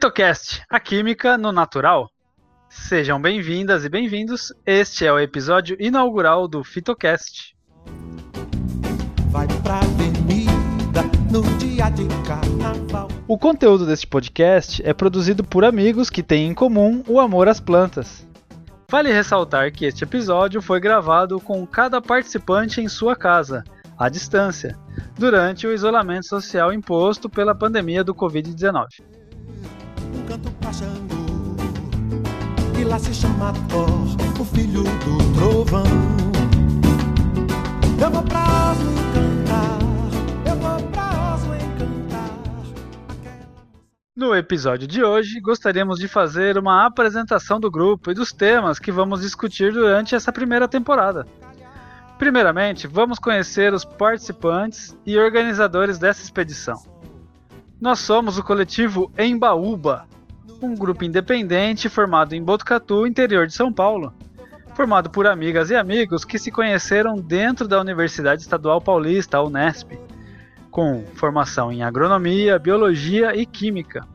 Fitocast, a química no natural. Sejam bem-vindas e bem-vindos. Este é o episódio inaugural do Fitocast. Vai pra avenida no dia de carnaval. O conteúdo deste podcast é produzido por amigos que têm em comum o amor às plantas. Vale ressaltar que este episódio foi gravado com cada participante em sua casa, à distância, durante o isolamento social imposto pela pandemia do Covid-19. Canto que lá se chama Thor, o filho do trovão. Eu vou pra Oslo encantar, eu vou pra Oslo encantar. No episódio de hoje, gostaríamos de fazer uma apresentação do grupo e dos temas que vamos discutir durante essa primeira temporada. Primeiramente, vamos conhecer os participantes e organizadores dessa expedição. Nós somos o coletivo Embaúba, um grupo independente formado em Botucatu, interior de São Paulo. Formado por amigas e amigos que se conheceram dentro da Universidade Estadual Paulista, a Unesp, com formação em agronomia, biologia e química.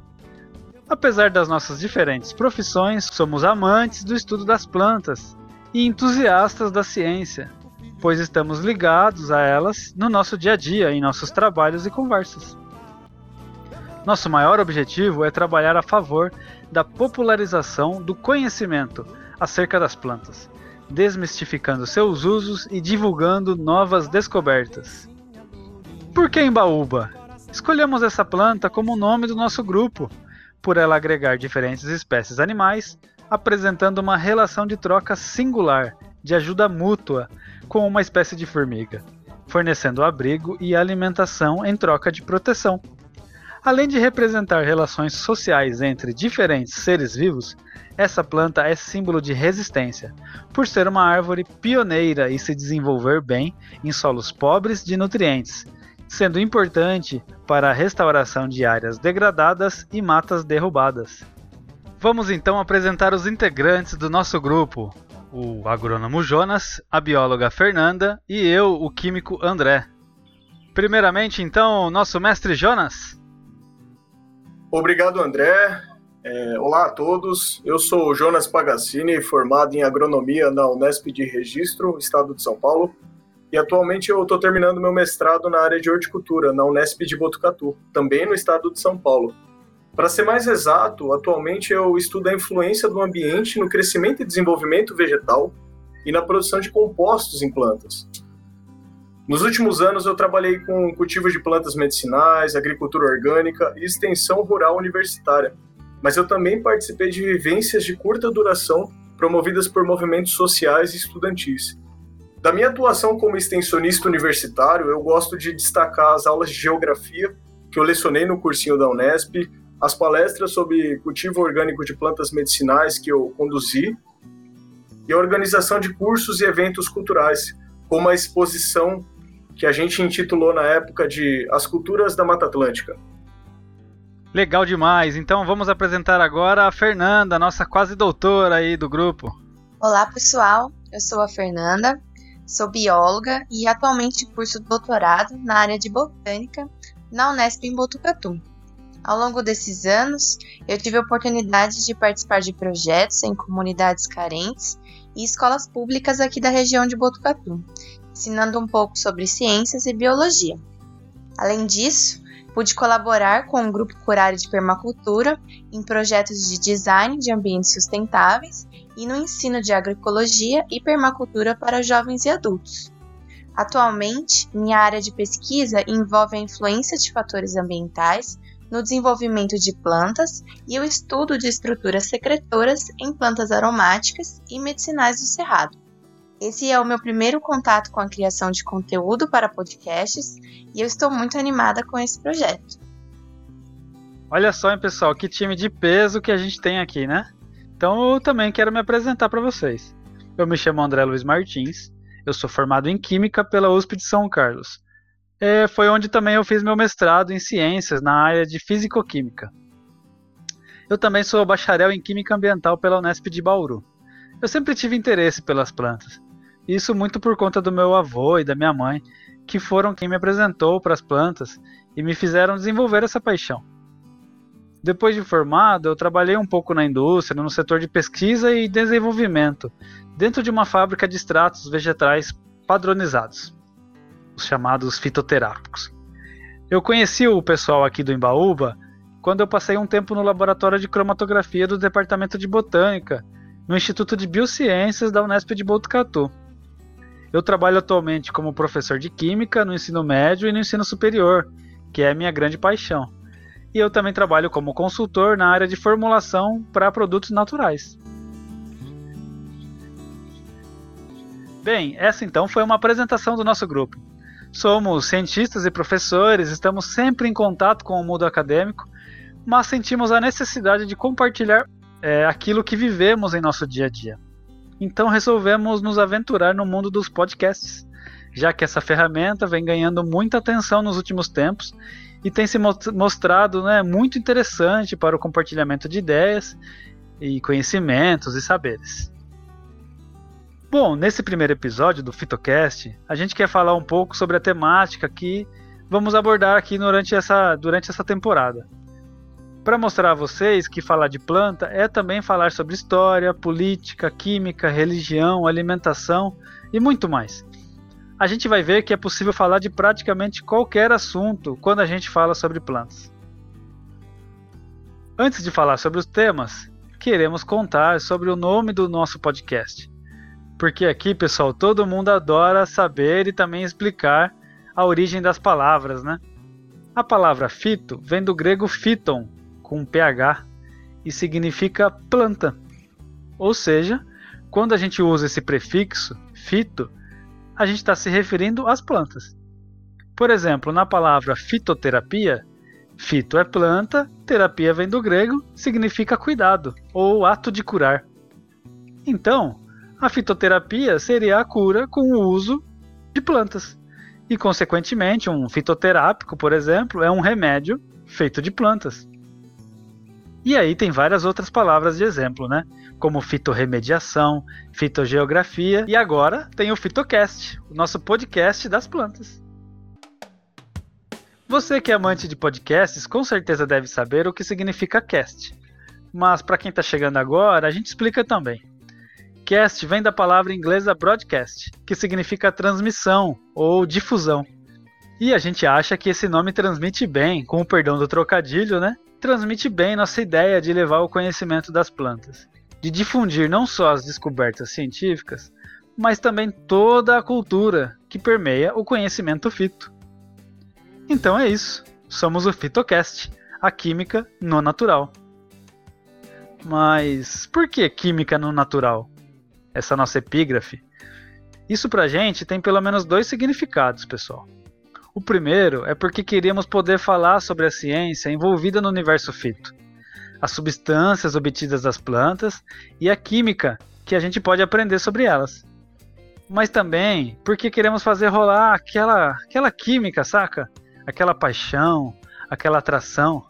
Apesar das nossas diferentes profissões, somos amantes do estudo das plantas e entusiastas da ciência, pois estamos ligados a elas no nosso dia a dia, em nossos trabalhos e conversas. Nosso maior objetivo é trabalhar a favor da popularização do conhecimento acerca das plantas, desmistificando seus usos e divulgando novas descobertas. Por que Embaúba? Escolhemos essa planta como o nome do nosso grupo, por ela agregar diferentes espécies animais, apresentando uma relação de troca singular, de ajuda mútua, com uma espécie de formiga, fornecendo abrigo e alimentação em troca de proteção. Além de representar relações sociais entre diferentes seres vivos, essa planta é símbolo de resistência, por ser uma árvore pioneira e se desenvolver bem em solos pobres de nutrientes, sendo importante para a restauração de áreas degradadas e matas derrubadas. Vamos então apresentar os integrantes do nosso grupo: o agrônomo Jonas, a bióloga Fernanda e eu, o químico André. Primeiramente, então, nosso mestre Jonas. Obrigado, André. É, olá a todos. Eu sou o Jonas Pagassini, formado em agronomia na Unesp de Registro, Estado de São Paulo. E atualmente eu estou terminando meu mestrado na área de horticultura, na Unesp de Botucatu, também no estado de São Paulo. Para ser mais exato, atualmente eu estudo a influência do ambiente no crescimento e desenvolvimento vegetal e na produção de compostos em plantas. Nos últimos anos, eu trabalhei com cultivo de plantas medicinais, agricultura orgânica e extensão rural universitária, mas eu também participei de vivências de curta duração promovidas por movimentos sociais e estudantis. Da minha atuação como extensionista universitário, eu gosto de destacar as aulas de geografia que eu lecionei no cursinho da Unesp, as palestras sobre cultivo orgânico de plantas medicinais que eu conduzi e a organização de cursos e eventos culturais, como a exposição que a gente intitulou na época de As Culturas da Mata Atlântica. Legal demais. Então vamos apresentar agora a Fernanda, nossa quase doutora aí do grupo. Olá, pessoal. Eu sou a Fernanda, sou bióloga e atualmente curso doutorado na área de botânica na Unesp em Botucatu. Ao longo desses anos, eu tive a oportunidade de participar de projetos em comunidades carentes e escolas públicas aqui da região de Botucatu, ensinando um pouco sobre ciências e biologia. Além disso, pude colaborar com o grupo Curário de Permacultura em projetos de design de ambientes sustentáveis e no ensino de agroecologia e permacultura para jovens e adultos. Atualmente, minha área de pesquisa envolve a influência de fatores ambientais no desenvolvimento de plantas e o estudo de estruturas secretoras em plantas aromáticas e medicinais do cerrado. Esse é o meu primeiro contato com a criação de conteúdo para podcasts e eu estou muito animada com esse projeto. Olha só, hein, pessoal, que time de peso que a gente tem aqui, né? Então eu também quero me apresentar para vocês. Eu me chamo André Luiz Martins, eu sou formado em Química pela USP de São Carlos. É, foi onde também eu fiz meu mestrado em Ciências, na área de Físico-Química. Eu também sou bacharel em Química Ambiental pela Unesp de Bauru. Eu sempre tive interesse pelas plantas. Isso muito por conta do meu avô e da minha mãe, que foram quem me apresentou para as plantas e me fizeram desenvolver essa paixão. Depois de formado, eu trabalhei um pouco na indústria, no setor de pesquisa e desenvolvimento, dentro de uma fábrica de extratos vegetais padronizados, os chamados fitoterápicos. Eu conheci o pessoal aqui do Embaúba quando eu passei um tempo no laboratório de cromatografia do Departamento de Botânica, no Instituto de Biociências da Unesp de Botucatu. Eu trabalho atualmente como professor de Química no ensino médio e no ensino superior, que é a minha grande paixão. E eu também trabalho como consultor na área de formulação para produtos naturais. Bem, essa então foi uma apresentação do nosso grupo. Somos cientistas e professores, estamos sempre em contato com o mundo acadêmico, mas sentimos a necessidade de compartilhar é, aquilo que vivemos em nosso dia a dia. Então resolvemos nos aventurar no mundo dos podcasts, já que essa ferramenta vem ganhando muita atenção nos últimos tempos e tem se mostrado né, muito interessante para o compartilhamento de ideias e conhecimentos e saberes. Bom, nesse primeiro episódio do Fitocast, a gente quer falar um pouco sobre a temática que vamos abordar aqui durante essa, durante essa temporada. Para mostrar a vocês que falar de planta é também falar sobre história, política, química, religião, alimentação e muito mais. A gente vai ver que é possível falar de praticamente qualquer assunto quando a gente fala sobre plantas. Antes de falar sobre os temas, queremos contar sobre o nome do nosso podcast. Porque aqui, pessoal, todo mundo adora saber e também explicar a origem das palavras, né? A palavra fito vem do grego phyton, com ph, e significa planta. Ou seja, quando a gente usa esse prefixo, fito, a gente está se referindo às plantas. Por exemplo, na palavra fitoterapia, fito é planta, terapia vem do grego, significa cuidado ou ato de curar. Então, a fitoterapia seria a cura com o uso de plantas. E, consequentemente, um fitoterápico, por exemplo, é um remédio feito de plantas. E aí tem várias outras palavras de exemplo, né? Como fitorremediação, fitogeografia e agora tem o Fitocast, o nosso podcast das plantas. Você que é amante de podcasts, com certeza deve saber o que significa cast. Mas para quem está chegando agora, a gente explica também. Cast vem da palavra inglesa broadcast, que significa transmissão ou difusão. E a gente acha que esse nome transmite bem, com o perdão do trocadilho, né? Transmite bem nossa ideia de levar o conhecimento das plantas, de difundir não só as descobertas científicas, mas também toda a cultura que permeia o conhecimento fito. Então é isso. Somos o Fitocast, a química no natural. Mas por que química no natural? essa nossa epígrafe, isso pra gente tem pelo menos dois significados, pessoal. O primeiro é porque queríamos poder falar sobre a ciência envolvida no universo fito, as substâncias obtidas das plantas e a química que a gente pode aprender sobre elas. Mas também porque queremos fazer rolar aquela, aquela química, saca? Aquela paixão, aquela atração.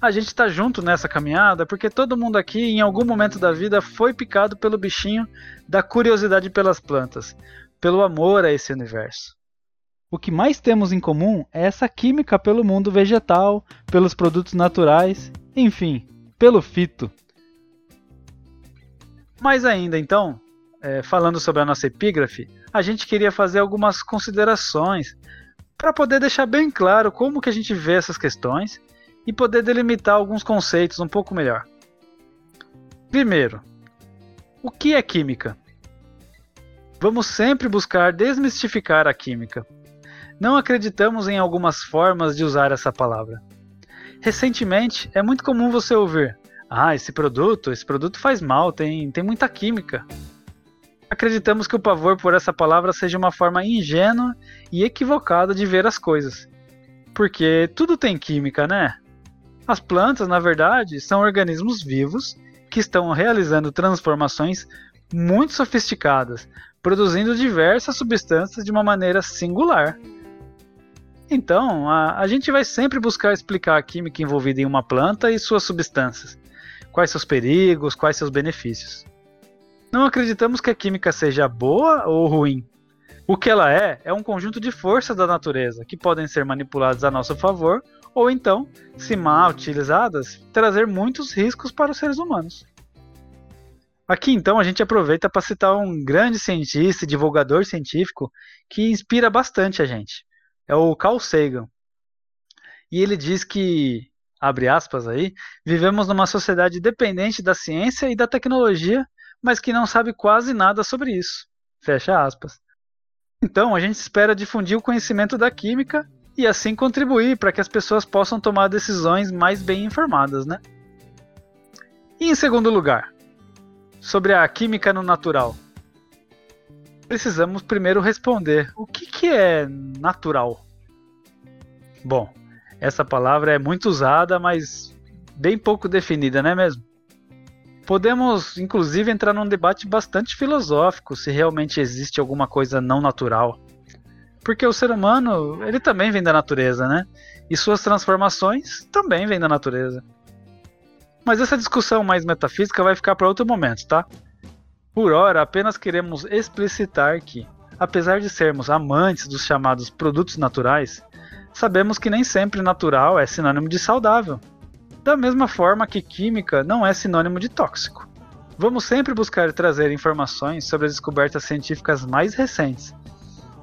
a gente está junto nessa caminhada porque todo mundo aqui, em algum momento da vida, foi picado pelo bichinho da curiosidade pelas plantas, pelo amor a esse universo. O que mais temos em comum é essa química pelo mundo vegetal, pelos produtos naturais, enfim, pelo fito. Mais ainda, então, é, falando sobre a nossa epígrafe, a gente queria fazer algumas considerações para poder deixar bem claro como que a gente vê essas questões e poder delimitar alguns conceitos um pouco melhor. Primeiro, o que é química? Vamos sempre buscar desmistificar a química. Não acreditamos em algumas formas de usar essa palavra. Recentemente, é muito comum você ouvir: "Ah, esse produto, esse produto faz mal, tem, tem muita química". Acreditamos que o pavor por essa palavra seja uma forma ingênua e equivocada de ver as coisas. Porque tudo tem química, né? As plantas, na verdade, são organismos vivos que estão realizando transformações muito sofisticadas, produzindo diversas substâncias de uma maneira singular. Então, a, a, gente vai sempre buscar explicar a química envolvida em uma planta e suas substâncias, quais seus perigos, quais seus benefícios. Não acreditamos que a química seja boa ou ruim. O que ela é, é um conjunto de forças da natureza que podem ser manipuladas a nosso favor ou então, se mal utilizadas, trazer muitos riscos para os seres humanos. Aqui então a gente aproveita para citar um grande cientista e divulgador científico que inspira bastante a gente. É o Carl Sagan. E ele diz que, abre aspas aí, vivemos numa sociedade dependente da ciência e da tecnologia, mas que não sabe quase nada sobre isso. Fecha aspas. Então, a gente espera difundir o conhecimento da química e assim contribuir para que as pessoas possam tomar decisões mais bem informadas, né? E em segundo lugar, sobre a química no natural. Precisamos primeiro responder o que, que é natural. Bom, essa palavra é muito usada, mas bem pouco definida, não é mesmo? Podemos, inclusive, entrar num debate bastante filosófico se realmente existe alguma coisa não natural. Porque o ser humano, ele também vem da natureza, né? E suas transformações também vêm da natureza. Mas essa discussão mais metafísica vai ficar para outro momento, tá? Por hora, apenas queremos explicitar que, apesar de sermos amantes dos chamados produtos naturais, sabemos que nem sempre natural é sinônimo de saudável. Da mesma forma que química não é sinônimo de tóxico. Vamos sempre buscar trazer informações sobre as descobertas científicas mais recentes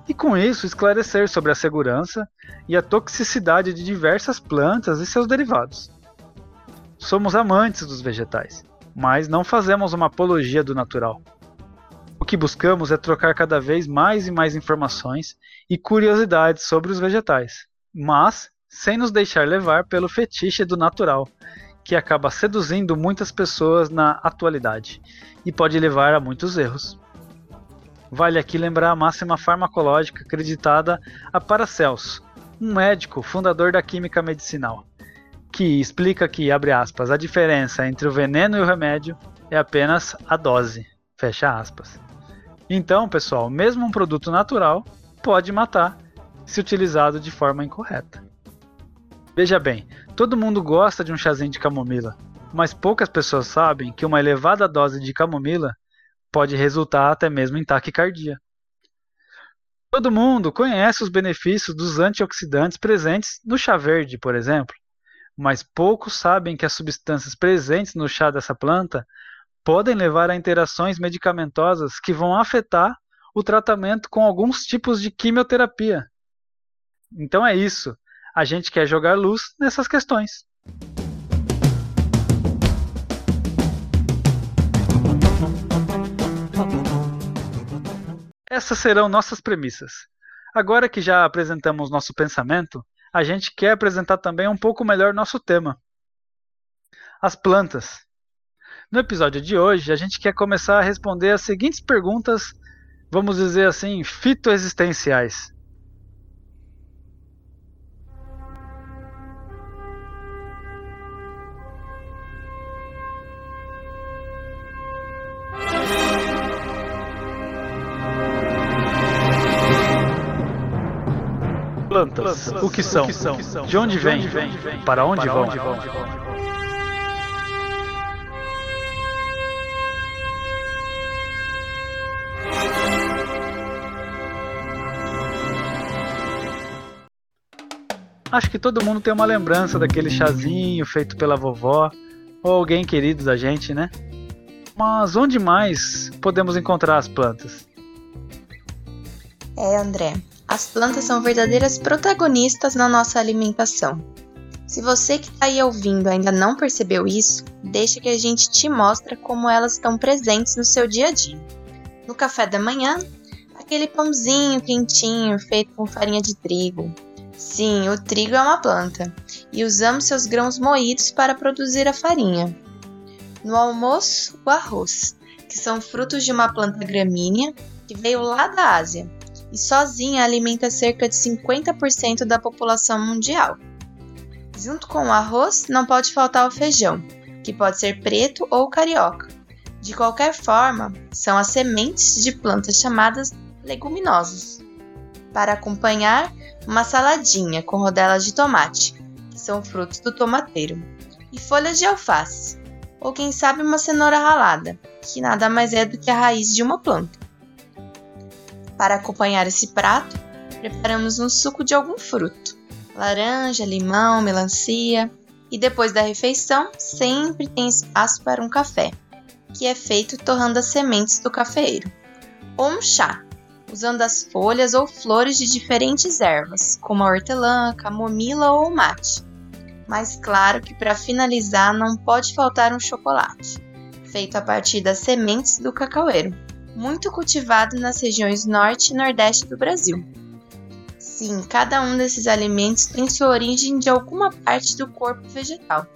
e, com isso, esclarecer sobre a segurança e a toxicidade de diversas plantas e seus derivados. Somos amantes dos vegetais, mas não fazemos uma apologia do natural. O que buscamos é trocar cada vez mais e mais informações e curiosidades sobre os vegetais, mas sem nos deixar levar pelo fetiche do natural, que acaba seduzindo muitas pessoas na atualidade e pode levar a muitos erros. Vale aqui lembrar a máxima farmacológica acreditada a Paracelso, um médico fundador da química medicinal que explica que, abre aspas, a diferença entre o veneno e o remédio é apenas a dose, fecha aspas. Então, pessoal, mesmo um produto natural pode matar se utilizado de forma incorreta. Veja bem, todo mundo gosta de um chazinho de camomila, mas poucas pessoas sabem que uma elevada dose de camomila pode resultar até mesmo em taquicardia. Todo mundo conhece os benefícios dos antioxidantes presentes no chá verde, por exemplo, mas poucos sabem que as substâncias presentes no chá dessa planta podem levar a interações medicamentosas que vão afetar o tratamento com alguns tipos de quimioterapia. Então é isso. A gente quer jogar luz nessas questões. Essas serão nossas premissas. Agora que já apresentamos nosso pensamento, a gente quer apresentar também um pouco melhor nosso tema: as plantas. No episódio de hoje, a gente quer começar a responder as seguintes perguntas, vamos dizer assim, fitoexistenciais. Plantas, o que são, de onde vêm, para onde vão. Acho que todo mundo tem uma lembrança daquele chazinho feito pela vovó ou alguém querido da gente, né? Mas onde mais podemos encontrar as plantas? É, André. As plantas são verdadeiras protagonistas na nossa alimentação. Se você que está aí ouvindo ainda não percebeu isso, deixa que a gente te mostra como elas estão presentes no seu dia a dia. No café da manhã, aquele pãozinho quentinho feito com farinha de trigo. Sim, o trigo é uma planta e usamos seus grãos moídos para produzir a farinha. No almoço, o arroz, que são frutos de uma planta gramínea que veio lá da Ásia e sozinha alimenta cerca de 50% da população mundial. Junto com o arroz, não pode faltar o feijão, que pode ser preto ou carioca. De qualquer forma, são as sementes de plantas chamadas leguminosas. Para acompanhar, uma saladinha com rodelas de tomate, que são frutos do tomateiro, e folhas de alface, ou quem sabe uma cenoura ralada, que nada mais é do que a raiz de uma planta. Para acompanhar esse prato, preparamos um suco de algum fruto, laranja, limão, melancia, e depois da refeição sempre tem espaço para um café, que é feito torrando as sementes do cafeeiro, ou um chá, usando as folhas ou flores de diferentes ervas, como a hortelã, camomila ou mate. Mas claro que para finalizar não pode faltar um chocolate, feito a partir das sementes do cacaueiro, muito cultivado nas regiões norte e nordeste do Brasil. Sim, cada um desses alimentos tem sua origem de alguma parte do corpo vegetal,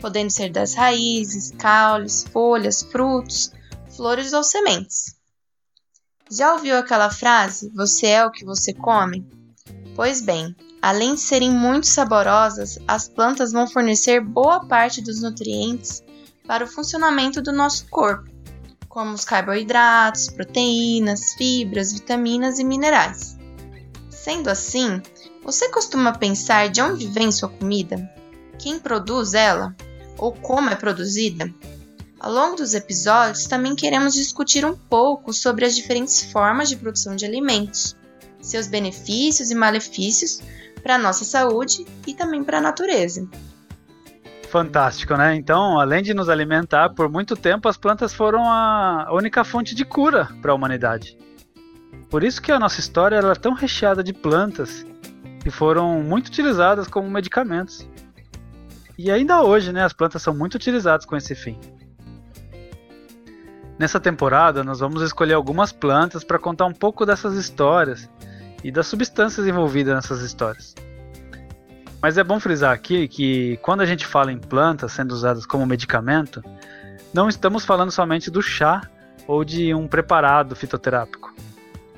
podendo ser das raízes, caules, folhas, frutos, flores ou sementes. Já ouviu aquela frase: Você é o que você come? Pois bem, além de serem muito saborosas, as plantas vão fornecer boa parte dos nutrientes para o funcionamento do nosso corpo, como os carboidratos, proteínas, fibras, vitaminas e minerais. Sendo assim, você costuma pensar de onde vem sua comida? Quem produz ela? Ou como é produzida? Ao longo dos episódios, também queremos discutir um pouco sobre as diferentes formas de produção de alimentos, seus benefícios e malefícios para a nossa saúde e também para a natureza. Fantástico, né? Então, além de nos alimentar, por muito tempo as plantas foram a única fonte de cura para a humanidade. Por isso que a nossa história é tão recheada de plantas que foram muito utilizadas como medicamentos. E ainda hoje, né, as plantas são muito utilizadas com esse fim. Nessa temporada, nós vamos escolher algumas plantas para contar um pouco dessas histórias e das substâncias envolvidas nessas histórias. Mas é bom frisar aqui que quando a gente fala em plantas sendo usadas como medicamento, não estamos falando somente do chá ou de um preparado fitoterápico.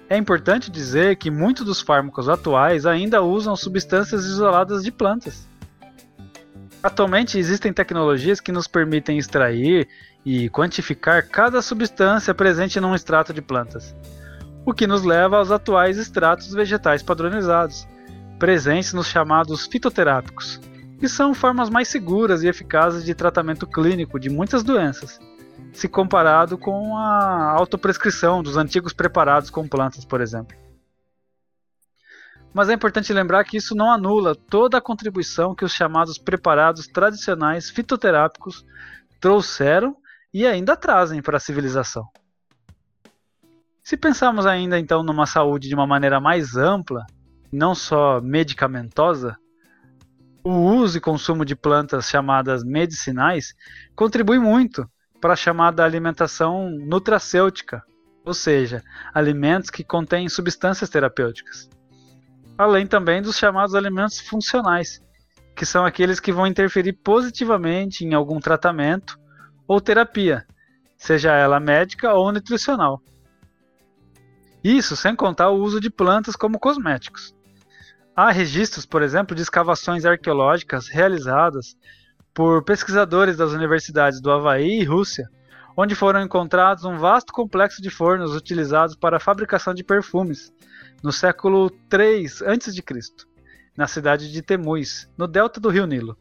É importante dizer que muitos dos fármacos atuais ainda usam substâncias isoladas de plantas. Atualmente existem tecnologias que nos permitem extrair e quantificar cada substância presente num extrato de plantas, o que nos leva aos atuais extratos vegetais padronizados, presentes nos chamados fitoterápicos, que são formas mais seguras e eficazes de tratamento clínico de muitas doenças se comparado com a autoprescrição dos antigos preparados com plantas, por exemplo. Mas é importante lembrar que isso não anula toda a contribuição que os chamados preparados tradicionais fitoterápicos trouxeram e ainda trazem para a civilização. Se pensarmos ainda então numa saúde de uma maneira mais ampla, não só medicamentosa, o uso e consumo de plantas chamadas medicinais contribui muito para a chamada alimentação nutracêutica, ou seja, alimentos que contêm substâncias terapêuticas. Além também dos chamados alimentos funcionais, que são aqueles que vão interferir positivamente em algum tratamento ou terapia, seja ela médica ou nutricional. Isso sem contar o uso de plantas como cosméticos. Há registros, por exemplo, de escavações arqueológicas realizadas por pesquisadores das universidades do Havaí e Rússia, onde foram encontrados um vasto complexo de fornos utilizados para a fabricação de perfumes no século III a.C., na cidade de Temui, no delta do rio Nilo.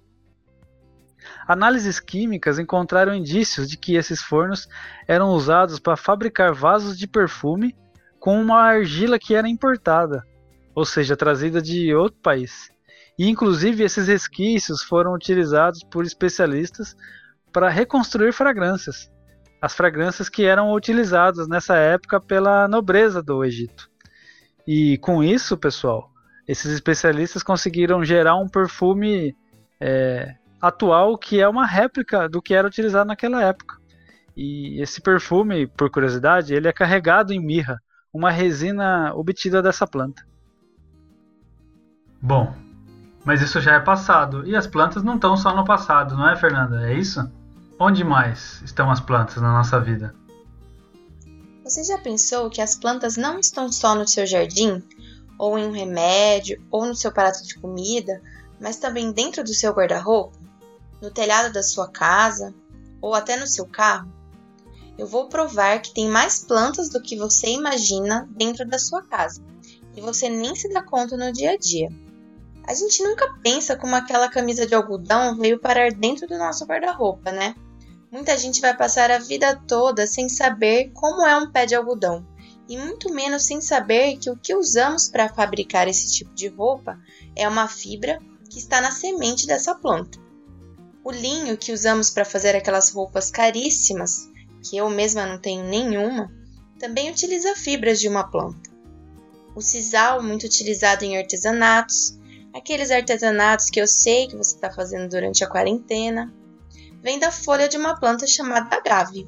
Análises químicas encontraram indícios de que esses fornos eram usados para fabricar vasos de perfume com uma argila que era importada, ou seja, trazida de outro país. E inclusive esses resquícios foram utilizados por especialistas para reconstruir fragrâncias, as fragrâncias que eram utilizadas nessa época pela nobreza do Egito. E com isso, pessoal, esses especialistas conseguiram gerar um perfume é, atual que é uma réplica do que era utilizado naquela época. E esse perfume, por curiosidade, ele é carregado em mirra, uma resina obtida dessa planta. Bom, mas isso já é passado. E as plantas não estão só no passado, não é, Fernanda? É isso? Onde mais estão as plantas na nossa vida? Você já pensou que as plantas não estão só no seu jardim, ou em um remédio, ou no seu prato de comida, mas também dentro do seu guarda-roupa, no telhado da sua casa, ou até no seu carro? Eu vou provar que tem mais plantas do que você imagina dentro da sua casa, e você nem se dá conta no dia a dia. A gente nunca pensa como aquela camisa de algodão veio parar dentro do nosso guarda-roupa, né? Muita gente vai passar a vida toda sem saber como é um pé de algodão, e muito menos sem saber que o que usamos para fabricar esse tipo de roupa é uma fibra que está na semente dessa planta. O linho que usamos para fazer aquelas roupas caríssimas, que eu mesma não tenho nenhuma, também utiliza fibras de uma planta. O sisal, muito utilizado em artesanatos, aqueles artesanatos que eu sei que você está fazendo durante a quarentena, vem da folha de uma planta chamada agave.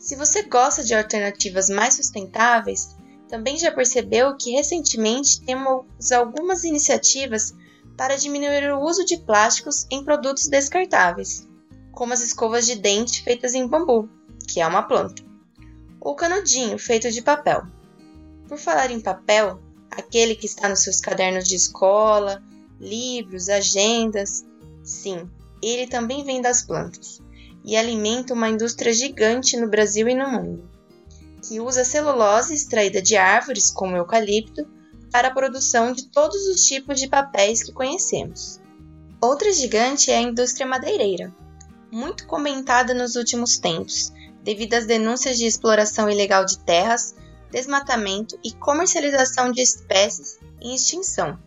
Se você gosta de alternativas mais sustentáveis, também já percebeu que recentemente temos algumas iniciativas para diminuir o uso de plásticos em produtos descartáveis, como as escovas de dente feitas em bambu, que é uma planta, ou canudinho feito de papel. Por falar em papel, aquele que está nos seus cadernos de escola, livros, agendas, sim, ele também vem das plantas e alimenta uma indústria gigante no Brasil e no mundo, que usa celulose extraída de árvores como o eucalipto para a produção de todos os tipos de papéis que conhecemos. Outra gigante é a indústria madeireira, muito comentada nos últimos tempos, devido às denúncias de exploração ilegal de terras, desmatamento e comercialização de espécies em extinção.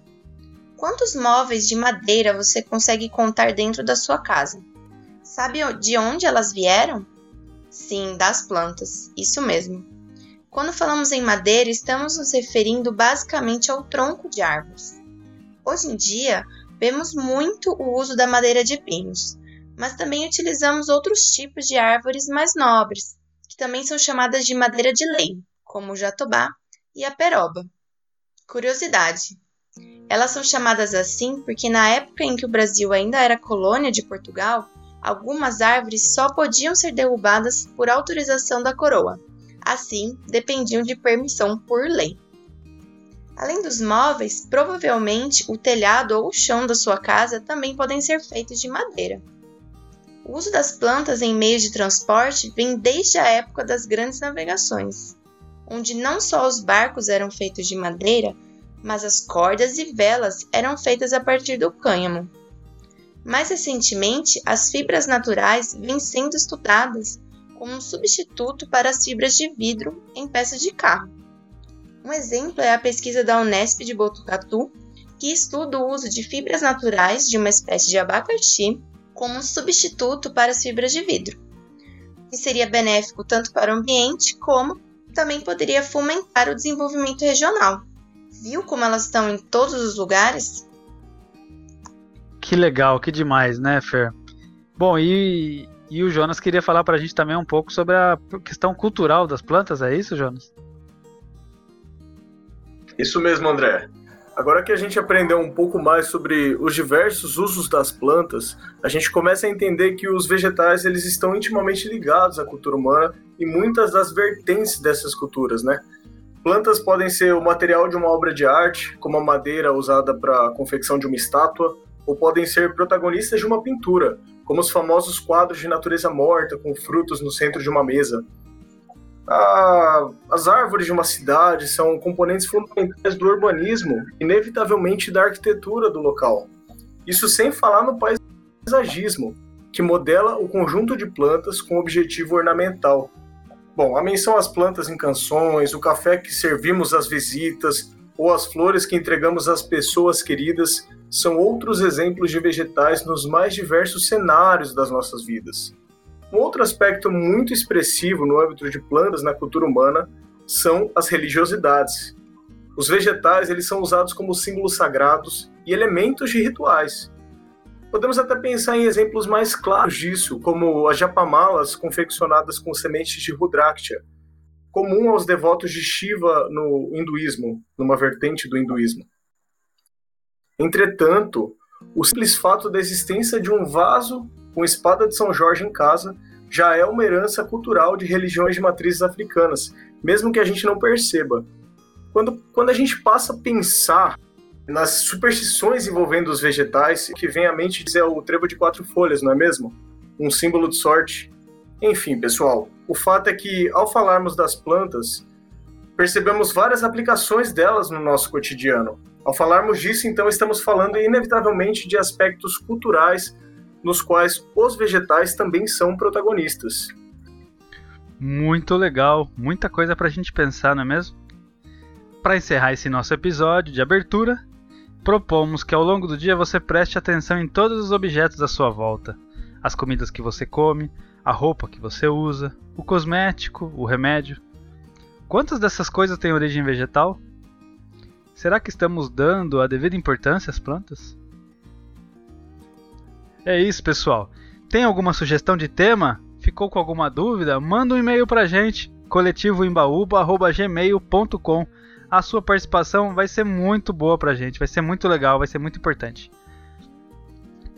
Quantos móveis de madeira você consegue contar dentro da sua casa? Sabe de onde elas vieram? Sim, das plantas, isso mesmo. Quando falamos em madeira, estamos nos referindo basicamente ao tronco de árvores. Hoje em dia, vemos muito o uso da madeira de pinos, mas também utilizamos outros tipos de árvores mais nobres, que também são chamadas de madeira de lei, como o jatobá e a peroba. Curiosidade: elas são chamadas assim porque na época em que o Brasil ainda era colônia de Portugal, algumas árvores só podiam ser derrubadas por autorização da coroa. Assim, dependiam de permissão por lei. Além dos móveis, provavelmente o telhado ou o chão da sua casa também podem ser feitos de madeira. O uso das plantas em meios de transporte vem desde a época das grandes navegações, onde não só os barcos eram feitos de madeira, mas as cordas e velas eram feitas a partir do cânhamo. Mais recentemente, as fibras naturais vêm sendo estudadas como um substituto para as fibras de vidro em peças de carro. Um exemplo é a pesquisa da Unesp de Botucatu, que estuda o uso de fibras naturais de uma espécie de abacaxi como um substituto para as fibras de vidro, que seria benéfico tanto para o ambiente como também poderia fomentar o desenvolvimento regional. Viu como elas estão em todos os lugares? Que legal, que demais, né, Fer? Bom, e, e o Jonas queria falar para a gente também um pouco sobre a questão cultural das plantas, é isso, Jonas? Isso mesmo, André. Agora que a gente aprendeu um pouco mais sobre os diversos usos das plantas, a gente começa a entender que os vegetais eles estão intimamente ligados à cultura humana e muitas das vertentes dessas culturas, né? Plantas podem ser o material de uma obra de arte, como a madeira usada para a confecção de uma estátua, ou podem ser protagonistas de uma pintura, como os famosos quadros de natureza morta com frutos no centro de uma mesa. Ah, as árvores de uma cidade são componentes fundamentais do urbanismo, inevitavelmente da arquitetura do local. Isso sem falar no paisagismo, que modela o conjunto de plantas com objetivo ornamental. Bom, a menção às plantas em canções, o café que servimos às visitas ou as flores que entregamos às pessoas queridas são outros exemplos de vegetais nos mais diversos cenários das nossas vidas. Um outro aspecto muito expressivo no âmbito de plantas na cultura humana são as religiosidades. Os vegetais eles são usados como símbolos sagrados e elementos de rituais, Podemos até pensar em exemplos mais claros disso, como as japamalas confeccionadas com sementes de Rudrakshya, comum aos devotos de Shiva no hinduísmo, numa vertente do hinduísmo. Entretanto, o simples fato da existência de um vaso com espada de São Jorge em casa já é uma herança cultural de religiões de matrizes africanas, mesmo que a gente não perceba. Quando, quando a gente passa a pensar nas superstições envolvendo os vegetais, que vem à mente dizer o trevo de quatro folhas, não é mesmo? Um símbolo de sorte. Enfim, pessoal, o fato é que ao falarmos das plantas, percebemos várias aplicações delas no nosso cotidiano. Ao falarmos disso, então, estamos falando inevitavelmente de aspectos culturais nos quais os vegetais também são protagonistas. Muito legal, muita coisa para a gente pensar, não é mesmo? Para encerrar esse nosso episódio de abertura, propomos que ao longo do dia você preste atenção em todos os objetos à sua volta: as comidas que você come, a roupa que você usa, o cosmético, o remédio. Quantas dessas coisas têm origem vegetal? Será que estamos dando a devida importância às plantas? É isso, pessoal. Tem alguma sugestão de tema? Ficou com alguma dúvida? Manda um e-mail pra gente, coletivoembaúba.gmail.com. A sua participação vai ser muito boa pra gente, vai ser muito legal, vai ser muito importante.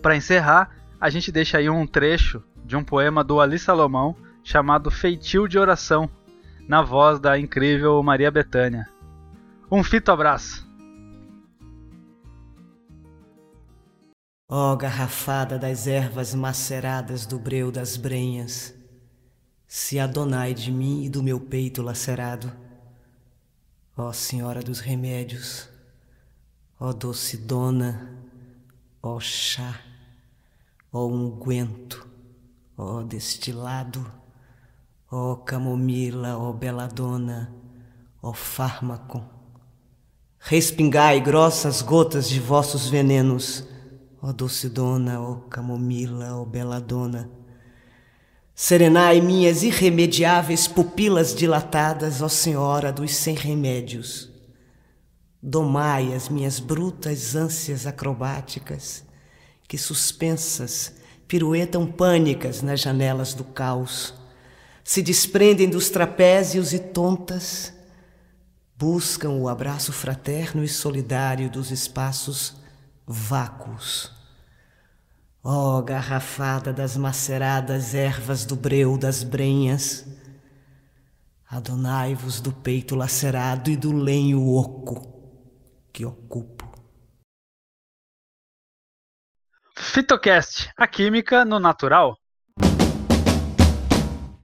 Para encerrar, a gente deixa aí um trecho de um poema do Ali Salomão chamado Feitio de Oração, na voz da incrível Maria Bethânia. Um fito abraço! Ó oh, garrafada das ervas maceradas do breu das brenhas, se adonai de mim e do meu peito lacerado. Ó oh, Senhora dos remédios, ó oh, doce dona, ó chá, ó unguento, ó destilado, ó camomila, ó beladona, ó fármaco. Respingai grossas gotas de vossos venenos, ó Dulcidona, ó Camomila, ó Beladona. Serenai minhas irremediáveis pupilas dilatadas, ó Senhora dos sem remédios. Domai as minhas brutas ânsias acrobáticas, que suspensas piruetam pânicas nas janelas do caos, se desprendem dos trapézios e tontas, buscam o abraço fraterno e solidário dos espaços vácuos. Ó oh, garrafada das maceradas ervas do breu das brenhas, adonai-vos do peito lacerado e do lenho oco que ocupo. Fitocast, a química no natural.